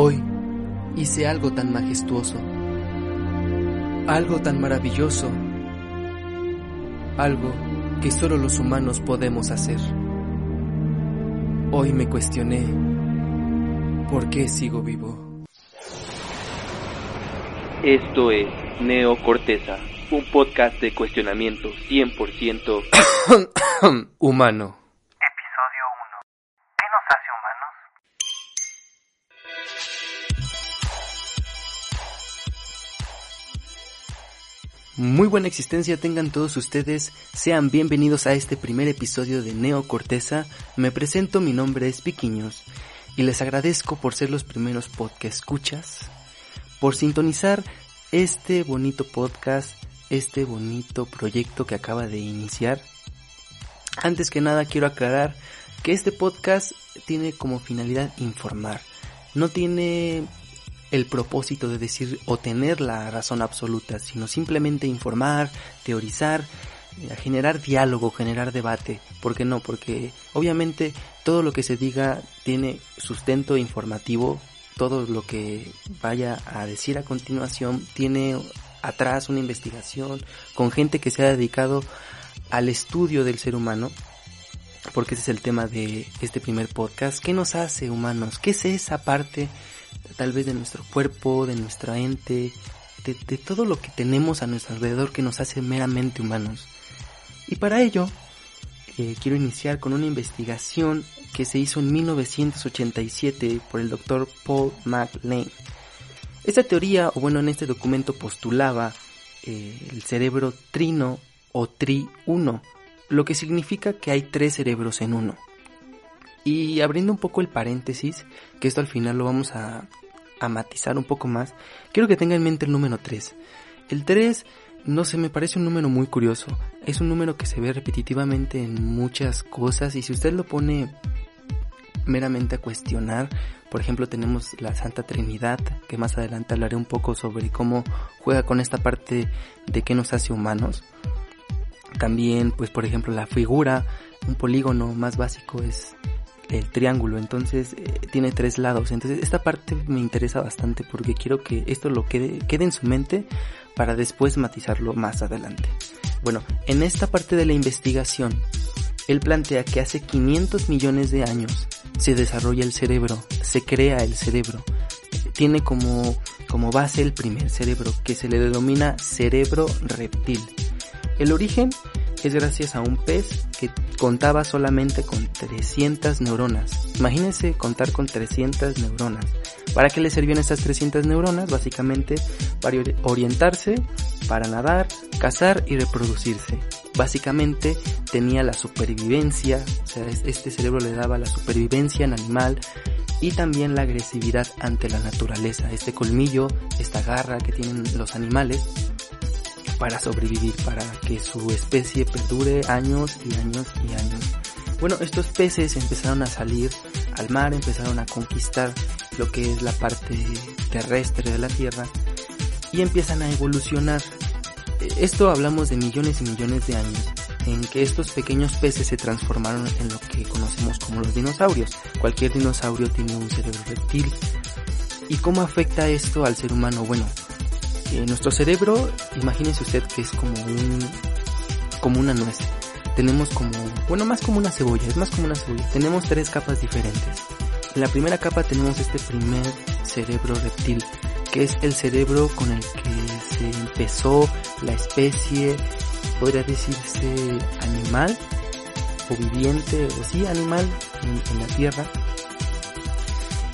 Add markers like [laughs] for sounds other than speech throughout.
Hoy hice algo tan majestuoso, algo tan maravilloso, algo que solo los humanos podemos hacer. Hoy me cuestioné por qué sigo vivo. Esto es Neo Corteza, un podcast de cuestionamiento 100% [coughs] Humano. Muy buena existencia tengan todos ustedes, sean bienvenidos a este primer episodio de Neo Corteza. Me presento, mi nombre es Piquiños y les agradezco por ser los primeros podcast escuchas, por sintonizar este bonito podcast, este bonito proyecto que acaba de iniciar. Antes que nada quiero aclarar que este podcast tiene como finalidad informar, no tiene el propósito de decir o tener la razón absoluta, sino simplemente informar, teorizar, eh, generar diálogo, generar debate. ¿Por qué no? Porque obviamente todo lo que se diga tiene sustento informativo, todo lo que vaya a decir a continuación tiene atrás una investigación con gente que se ha dedicado al estudio del ser humano, porque ese es el tema de este primer podcast. ¿Qué nos hace humanos? ¿Qué es esa parte tal vez de nuestro cuerpo, de nuestra ente, de, todo lo que tenemos a nuestro alrededor que nos hace meramente humanos? Y para ello, eh, quiero iniciar con una investigación que se hizo en 1987 por el doctor Paul MacLean. Esta teoría, o bueno, en este documento postulaba eh, el cerebro trino o tri-1, lo que significa que hay tres cerebros en uno. Y abriendo un poco el paréntesis, que esto al final lo vamos a, a matizar un poco más, quiero que tenga en mente el número 3. El 3 no sé, me parece un número muy curioso. Es un número que se ve repetitivamente en muchas cosas y si usted lo pone meramente a cuestionar, por ejemplo tenemos la Santa Trinidad, que más adelante hablaré un poco sobre cómo juega con esta parte de qué nos hace humanos. También, pues por ejemplo, la figura, un polígono más básico es el triángulo, entonces eh, tiene tres lados. Entonces esta parte me interesa bastante porque quiero que esto lo quede, quede en su mente para después matizarlo más adelante. Bueno, en esta parte de la investigación, él plantea que hace 500 millones de años se desarrolla el cerebro, se crea el cerebro. Tiene como, como base el primer cerebro, que se le denomina cerebro reptil. El origen es gracias a un pez que contaba solamente con 300 neuronas. Imagínense contar con 300 neuronas. ¿Para qué le servían estas 300 neuronas? Básicamente para orientarse, para nadar, cazar y reproducirse. Básicamente tenía la supervivencia, o sea, este cerebro le daba la supervivencia en animal y también la agresividad ante la naturaleza, este colmillo, esta garra que tienen los animales para sobrevivir, para que su especie perdure años y años y años. Bueno, estos peces empezaron a salir al mar, empezaron a conquistar lo que es la parte terrestre de la Tierra y empiezan a evolucionar. Esto hablamos de millones y millones de años en que estos pequeños peces se transformaron en lo que conocemos como los dinosaurios. Cualquier dinosaurio tiene un cerebro reptil. ¿Y cómo afecta esto al ser humano? Bueno, eh, nuestro cerebro, imagínese usted que es como un, como una nuez. Tenemos como, bueno, más como una cebolla, es más como una cebolla. Tenemos tres capas diferentes. En la primera capa tenemos este primer cerebro reptil, que es el cerebro con el que se empezó la especie, podría decirse animal, o viviente, o sí, animal en, en la Tierra.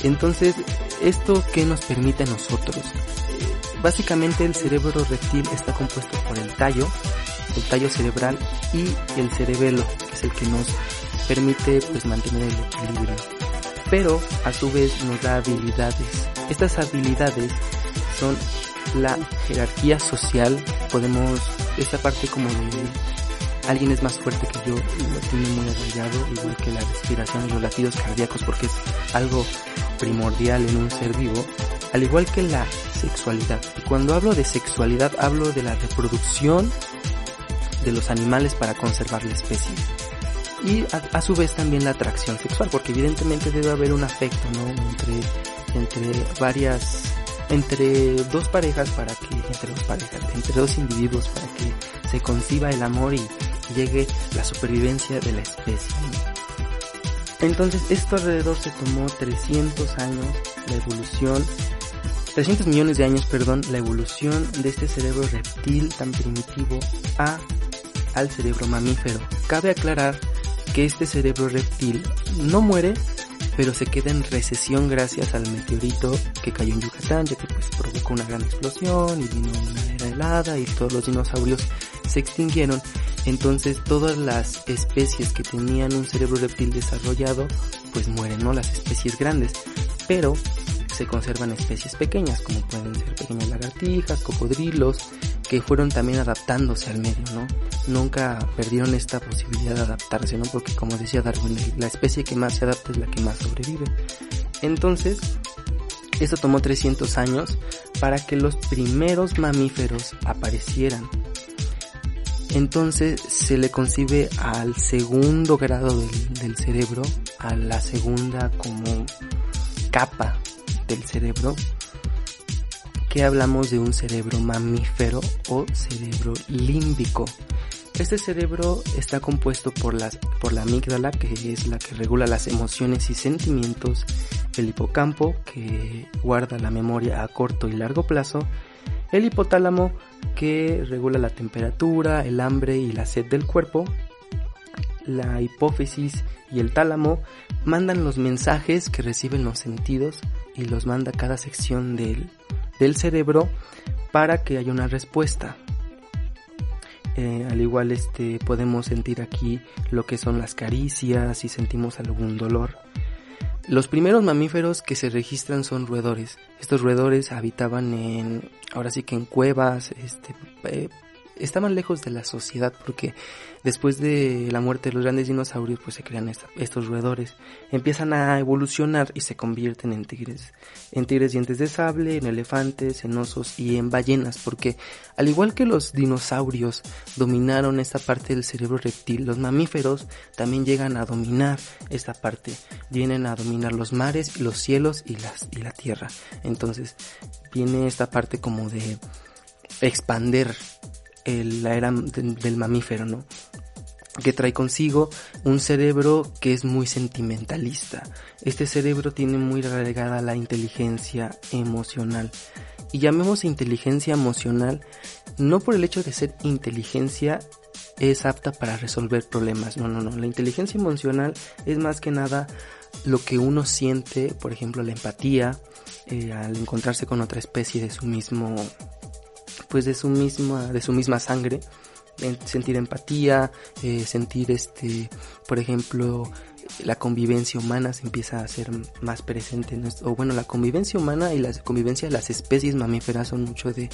Entonces, ¿esto qué nos permite a nosotros? Básicamente el cerebro reptil está compuesto por el tallo, el tallo cerebral y el cerebelo, que es el que nos permite pues mantener el equilibrio. pero a su vez nos da habilidades. Estas habilidades son la jerarquía social, podemos, esta parte como de alguien es más fuerte que yo, lo tiene muy arraigado, igual que la respiración y los latidos cardíacos, porque es algo primordial en un ser vivo, al igual que la sexualidad. Y cuando hablo de sexualidad, hablo de la reproducción de los animales para conservar la especie. Y a, su vez también la atracción sexual, porque evidentemente debe haber un afecto, ¿no? Entre, entre varias, entre dos parejas para que, entre dos parejas, entre dos individuos para que se conciba el amor y llegue la supervivencia de la especie. Entonces esto alrededor se tomó 300 años, la evolución 300 millones de años, perdón, la evolución de este cerebro reptil tan primitivo a al cerebro mamífero. Cabe aclarar que este cerebro reptil no muere, pero se queda en recesión gracias al meteorito que cayó en Yucatán, ya que pues provocó una gran explosión y vino una era helada y todos los dinosaurios se extinguieron. Entonces todas las especies que tenían un cerebro reptil desarrollado pues mueren, ¿no? Las especies grandes. Pero se conservan especies pequeñas, como pueden ser pequeñas lagartijas, cocodrilos, que fueron también adaptándose al medio, ¿no? Nunca perdieron esta posibilidad de adaptarse, ¿no? Porque como decía Darwin, la especie que más se adapta es la que más sobrevive. Entonces, esto tomó 300 años para que los primeros mamíferos aparecieran. Entonces se le concibe al segundo grado del, cerebro, a la segunda como capa del cerebro que hablamos de un cerebro mamífero o cerebro límbico. Este cerebro está compuesto por, las, por la amígdala, que es la que regula las emociones y sentimientos, el hipocampo, que guarda la memoria a corto y largo plazo, el hipotálamo, que regula la temperatura, el hambre y la sed del cuerpo, la hipófisis y el tálamo mandan los mensajes que reciben los sentidos y los manda cada sección del, del cerebro para que haya una respuesta. Eh, al igual este podemos sentir aquí lo que son las caricias si sentimos algún dolor. Los primeros mamíferos que se registran son roedores. Estos roedores habitaban en, ahora sí que en cuevas, este, eh, estaban lejos de la sociedad porque después de la muerte de los grandes dinosaurios pues se crean estos roedores. Empiezan a evolucionar y se convierten en tigres en tigres dientes de sable en elefantes en osos y en ballenas porque al igual que los dinosaurios dominaron esta parte del cerebro reptil los mamíferos también llegan a dominar esta parte. Vienen a dominar los mares los cielos y las y la tierra. Entonces viene esta parte como de expander la era del, mamífero, ¿no? que trae consigo un cerebro que es muy sentimentalista. Este cerebro tiene muy relegada la inteligencia emocional. Y llamemos inteligencia emocional no por el hecho de ser inteligencia es apta para resolver problemas. No, no, no. La inteligencia emocional es más que nada lo que uno siente, por ejemplo, la empatía, eh, al encontrarse con otra especie de su mismo pues de su misma, de su misma sangre, sentir empatía, eh, sentir este, por ejemplo, la convivencia humana se empieza a hacer más presente, o bueno, la convivencia humana y la convivencia de las especies mamíferas son mucho de,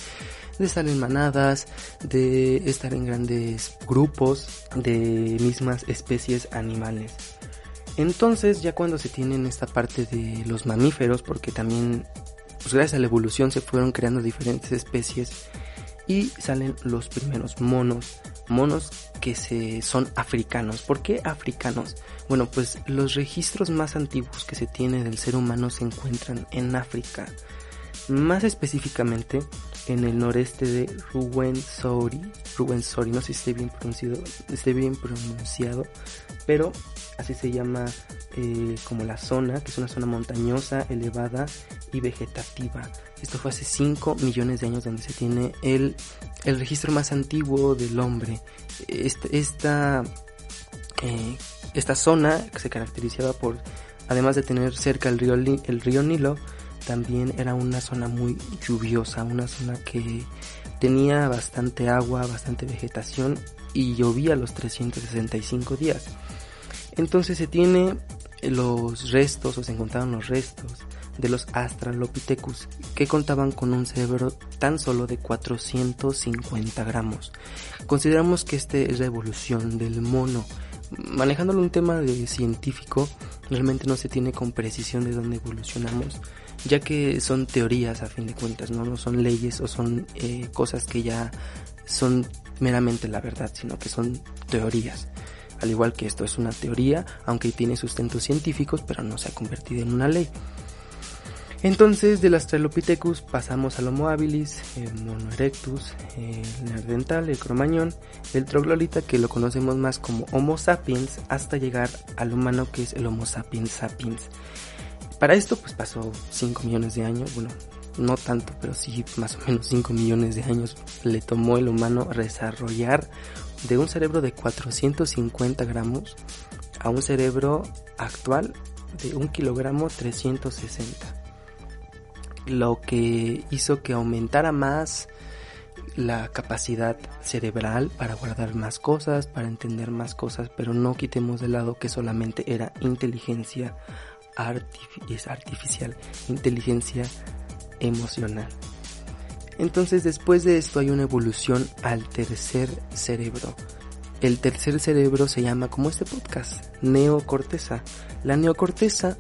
de estar en manadas, de estar en grandes grupos de mismas especies animales. Entonces, ya cuando se tienen esta parte de los mamíferos, porque también, pues gracias a la evolución se fueron creando diferentes especies, y salen los primeros monos, monos que se son africanos. ¿Por qué africanos? Bueno, pues los registros más antiguos que se tiene del ser humano se encuentran en África, más específicamente en el noreste de Ruwenzori, Ruwenzori, no sé si esté bien pronunciado, esté bien pronunciado, pero así se llama eh, como la zona, que es una zona montañosa, elevada y vegetativa. Esto fue hace 5 millones de años donde se tiene el, el registro más antiguo del hombre. Este, esta, eh, esta zona se caracterizaba por, además de tener cerca el río, el río Nilo, también era una zona muy lluviosa, una zona que tenía bastante agua, bastante vegetación y llovía los 365 días. Entonces se tiene los restos o se encontraron los restos de los Australopithecus que contaban con un cerebro tan solo de 450 gramos. Consideramos que esta es la evolución del mono. Manejándolo un tema de científico, realmente no se tiene con precisión de dónde evolucionamos, ya que son teorías a fin de cuentas, no, no son leyes o son eh, cosas que ya son meramente la verdad, sino que son teorías. Al igual que esto es una teoría, aunque tiene sustentos científicos, pero no se ha convertido en una ley. Entonces, del Australopithecus pasamos al Homo habilis, el Mono erectus, el Neandertal, el Cromañón, el Troglolita, que lo conocemos más como Homo sapiens, hasta llegar al humano que es el Homo sapiens sapiens. Para esto, pues pasó 5 millones de años, bueno, no tanto, pero sí más o menos 5 millones de años le tomó el humano desarrollar de un cerebro de 450 gramos a un cerebro actual de 1 kilogramo 360 lo que hizo que aumentara más la capacidad cerebral para guardar más cosas, para entender más cosas, pero no quitemos de lado que solamente era inteligencia artificial, inteligencia emocional. Entonces después de esto hay una evolución al tercer cerebro. El tercer cerebro se llama como este podcast, neocorteza. La neocorteza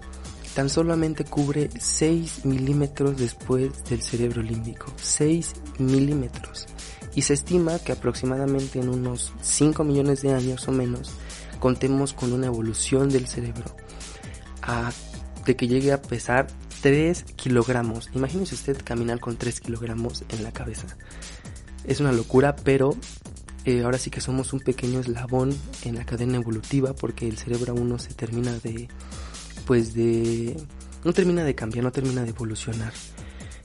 tan solamente cubre 6 milímetros después del cerebro límbico. 6 milímetros. Y se estima que aproximadamente en unos 5 millones de años o menos contemos con una evolución del cerebro a, de que llegue a pesar 3 kilogramos. Imagínese usted caminar con 3 kilogramos en la cabeza. Es una locura, pero eh, ahora sí que somos un pequeño eslabón en la cadena evolutiva porque el cerebro aún no se termina de pues de... no termina de cambiar, no termina de evolucionar.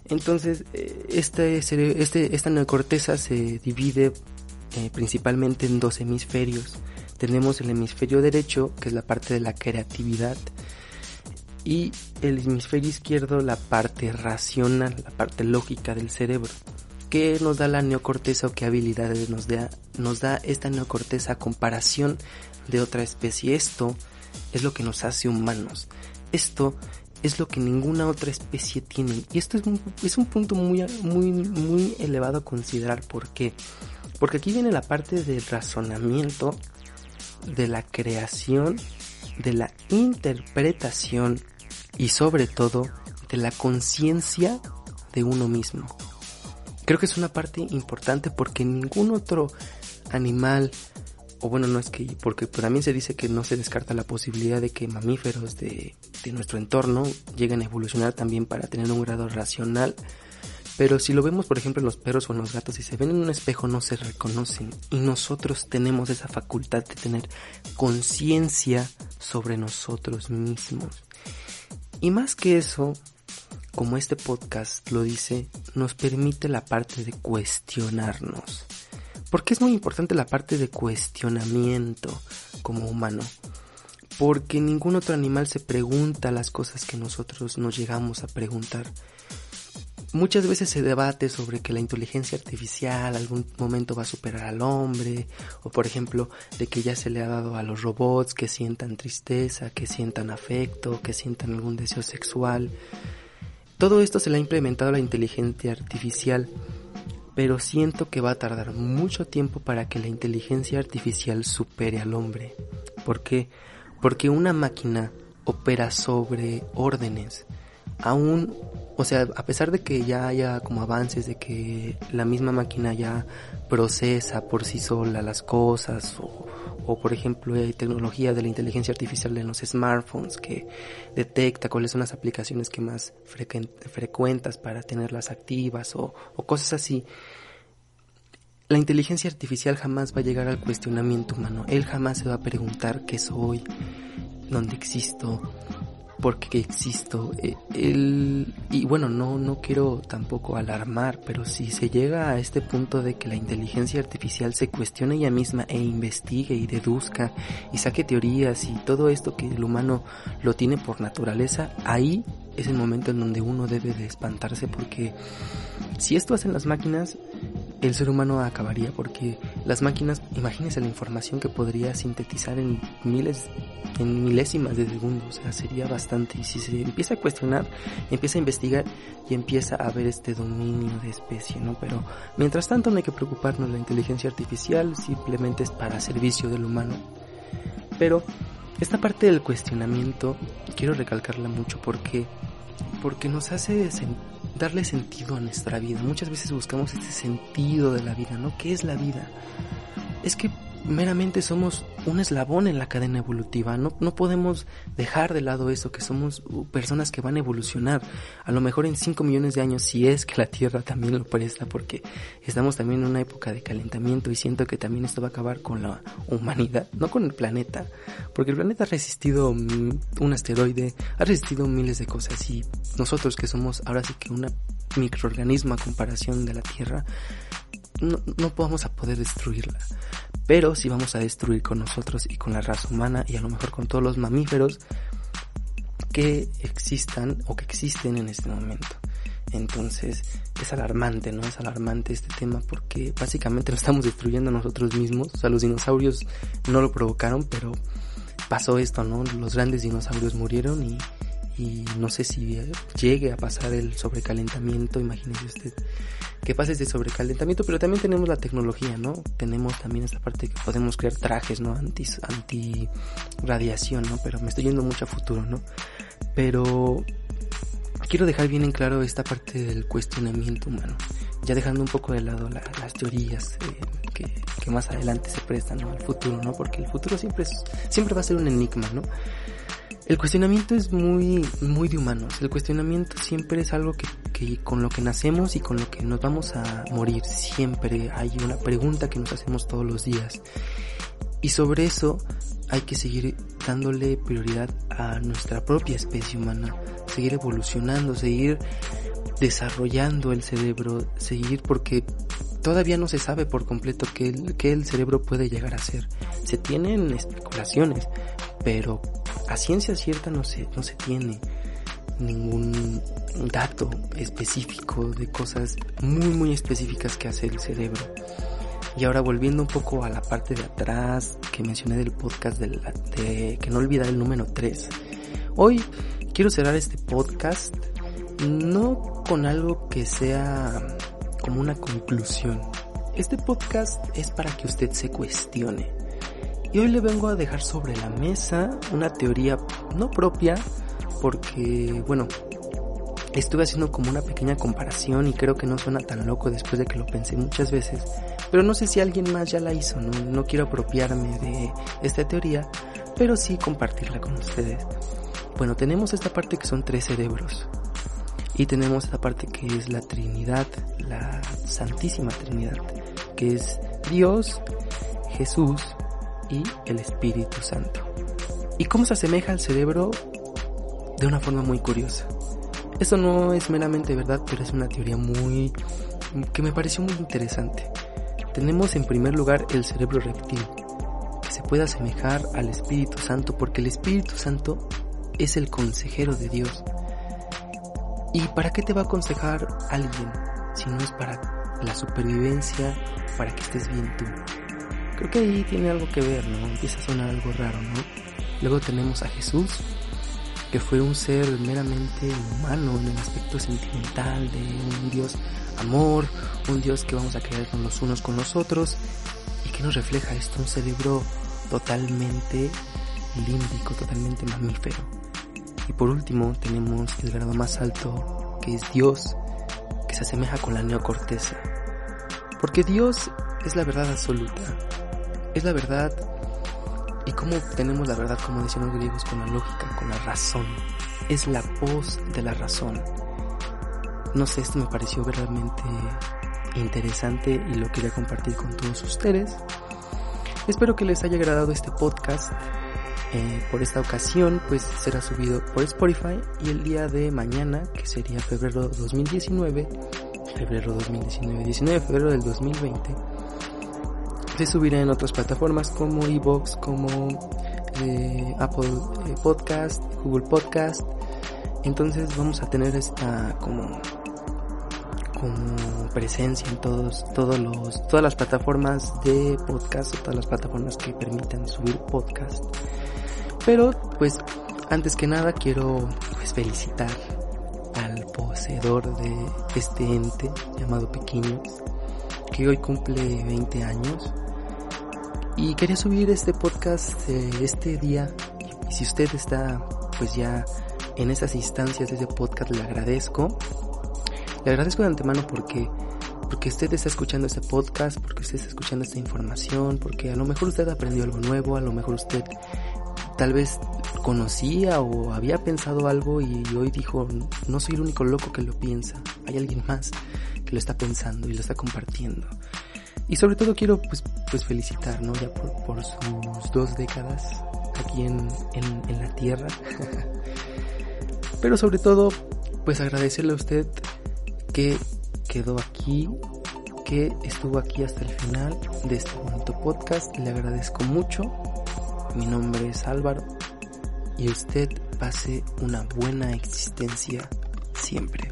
Entonces, este, este, esta neocorteza se divide eh, principalmente en dos hemisferios. Tenemos el hemisferio derecho, que es la parte de la creatividad, y el hemisferio izquierdo, la parte racional, la parte lógica del cerebro. ¿Qué nos da la neocorteza o qué habilidades nos da, nos da esta neocorteza a comparación de otra especie? Esto es lo que nos hace humanos. Esto es lo que ninguna otra especie tiene. Y esto es un, es un punto muy, muy, muy elevado a considerar. ¿Por qué? Porque aquí viene la parte del razonamiento, de la creación, de la interpretación y sobre todo de la conciencia de uno mismo. Creo que es una parte importante porque ningún otro animal, o bueno, no es que, porque también se dice que no se descarta la posibilidad de que mamíferos de, de nuestro entorno lleguen a evolucionar también para tener un grado racional. Pero si lo vemos, por ejemplo, en los perros o en los gatos, si se ven en un espejo no se reconocen. Y nosotros tenemos esa facultad de tener conciencia sobre nosotros mismos. Y más que eso, como este podcast lo dice, nos permite la parte de cuestionarnos. Porque es muy importante la parte de cuestionamiento como humano. Porque ningún otro animal se pregunta las cosas que nosotros nos llegamos a preguntar. Muchas veces se debate sobre que la inteligencia artificial algún momento va a superar al hombre, o por ejemplo, de que ya se le ha dado a los robots que sientan tristeza, que sientan afecto, que sientan algún deseo sexual. Todo esto se le ha implementado a la inteligencia artificial pero siento que va a tardar mucho tiempo para que la inteligencia artificial supere al hombre. ¿Por qué? Porque una máquina opera sobre órdenes. Aún, o sea, a pesar de que ya haya como avances de que la misma máquina ya procesa por sí sola las cosas o, o por ejemplo hay tecnología de la inteligencia artificial en los smartphones que detecta cuáles son las aplicaciones que más frecuentas para tenerlas activas o, o cosas así. La inteligencia artificial jamás va a llegar al cuestionamiento humano. Él jamás se va a preguntar qué soy, dónde existo, porque existo. Eh, y bueno, no, no quiero tampoco alarmar, pero si se llega a este punto de que la inteligencia artificial se cuestione ella misma e investigue y deduzca y saque teorías y todo esto que el humano lo tiene por naturaleza, ahí es el momento en donde uno debe de espantarse porque si esto hacen las máquinas, el ser humano acabaría porque las máquinas, imagínense la información que podría sintetizar en miles, en milésimas de segundos, o sea, sería bastante. Y si se empieza a cuestionar, empieza a investigar y empieza a ver este dominio de especie, ¿no? Pero mientras tanto no hay que preocuparnos, la inteligencia artificial simplemente es para servicio del humano. Pero esta parte del cuestionamiento quiero recalcarla mucho porque porque nos hace darle sentido a nuestra vida. Muchas veces buscamos este sentido de la vida, ¿no? ¿Qué es la vida? Es que meramente somos un eslabón en la cadena evolutiva. No, no podemos dejar de lado eso, que somos personas que van a evolucionar. A lo mejor en 5 millones de años, si es que la Tierra también lo presta, porque estamos también en una época de calentamiento y siento que también esto va a acabar con la humanidad, no con el planeta, porque el planeta ha resistido un asteroide, ha resistido miles de cosas y nosotros que somos ahora sí que una microorganismo a comparación de la Tierra, no, no vamos a poder destruirla. Pero si vamos a destruir con nosotros y con la raza humana y a lo mejor con todos los mamíferos que existan o que existen en este momento. Entonces es alarmante, ¿no? Es alarmante este tema porque básicamente lo estamos destruyendo nosotros mismos. O sea, los dinosaurios no lo provocaron, pero pasó esto, ¿no? Los grandes dinosaurios murieron y y no sé si llegue a pasar el sobrecalentamiento, imagínese usted que pase este sobrecalentamiento, pero también tenemos la tecnología, ¿no? Tenemos también esta parte que podemos crear trajes, ¿no? Anti, anti radiación, ¿no? Pero me estoy yendo mucho a futuro, ¿no? Pero quiero dejar bien en claro esta parte del cuestionamiento humano, ya dejando un poco de lado las teorías eh, que, que, más adelante se prestan ¿no? al futuro, ¿no? Porque el futuro siempre es, siempre va a ser un enigma, ¿no? El cuestionamiento es muy, muy de humanos. El cuestionamiento siempre es algo que, que, con lo que nacemos y con lo que nos vamos a morir. Siempre hay una pregunta que nos hacemos todos los días. Y sobre eso hay que seguir dándole prioridad a nuestra propia especie humana. Seguir evolucionando, seguir desarrollando el cerebro, seguir porque todavía no se sabe por completo qué, qué el cerebro puede llegar a ser. Se tienen especulaciones, pero a ciencia cierta no se, no se tiene ningún dato específico de cosas muy muy específicas que hace el cerebro. Y ahora volviendo un poco a la parte de atrás que mencioné del podcast de, de que no olvidar el número 3. Hoy quiero cerrar este podcast no con algo que sea como una conclusión. Este podcast es para que usted se cuestione y hoy le vengo a dejar sobre la mesa una teoría no propia, porque, bueno, estuve haciendo como una pequeña comparación y creo que no suena tan loco después de que lo pensé muchas veces, pero no sé si alguien más ya la hizo, no, no quiero apropiarme de esta teoría, pero sí compartirla con ustedes. Bueno, tenemos esta parte que son tres cerebros y tenemos esta parte que es la Trinidad, la Santísima Trinidad, que es Dios, Jesús y el Espíritu Santo. ¿Y cómo se asemeja al cerebro? De una forma muy curiosa. Esto no es meramente verdad, pero es una teoría muy... que me pareció muy interesante. Tenemos en primer lugar el cerebro reptil, que se puede asemejar al Espíritu Santo porque el Espíritu Santo es el consejero de Dios. ¿Y para qué te va a aconsejar alguien si no es para la supervivencia, para que estés bien tú? Creo que ahí tiene algo que ver, ¿no? Empieza a sonar algo raro, ¿no? Luego tenemos a Jesús, que fue un ser meramente humano en el aspecto sentimental de un Dios amor, un Dios que vamos a creer con los unos con los otros y que nos refleja esto, un cerebro totalmente límbico, totalmente mamífero. Y por último tenemos el grado más alto, que es Dios, que se asemeja con la neocorteza. Porque Dios es la verdad absoluta, es la verdad. ¿Y cómo obtenemos la verdad, como decían los griegos, con la lógica, con la razón? Es la voz de la razón. No sé, esto me pareció realmente interesante y lo quería compartir con todos ustedes. Espero que les haya agradado este podcast. Eh, por esta ocasión, pues será subido por Spotify y el día de mañana, que sería febrero 2019, febrero 2019, 19 de febrero del 2020, se subirá en otras plataformas como Evox, como eh, Apple eh, Podcast, Google Podcast, Entonces vamos a tener esta como presencia en todos todos los todas las plataformas de podcast o todas las plataformas que permitan subir podcast. Pero pues antes que nada quiero pues felicitar al poseedor de este ente llamado Pequeños que hoy cumple 20 años y quería subir este podcast este día y si usted está pues ya en esas instancias de ese podcast le agradezco le agradezco de antemano porque porque usted está escuchando este podcast, porque usted está escuchando esta información, porque a lo mejor usted aprendió algo nuevo, a lo mejor usted tal vez conocía o había pensado algo y hoy dijo, no soy el único loco que lo piensa, hay alguien más que lo está pensando y lo está compartiendo. Y sobre todo quiero pues, pues felicitar, ¿no? Ya por, por sus dos décadas aquí en, en, en la tierra. [laughs] Pero sobre todo, pues agradecerle a usted que quedó aquí, que estuvo aquí hasta el final de este bonito podcast. Le agradezco mucho. Mi nombre es Álvaro y usted pase una buena existencia siempre.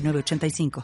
906985.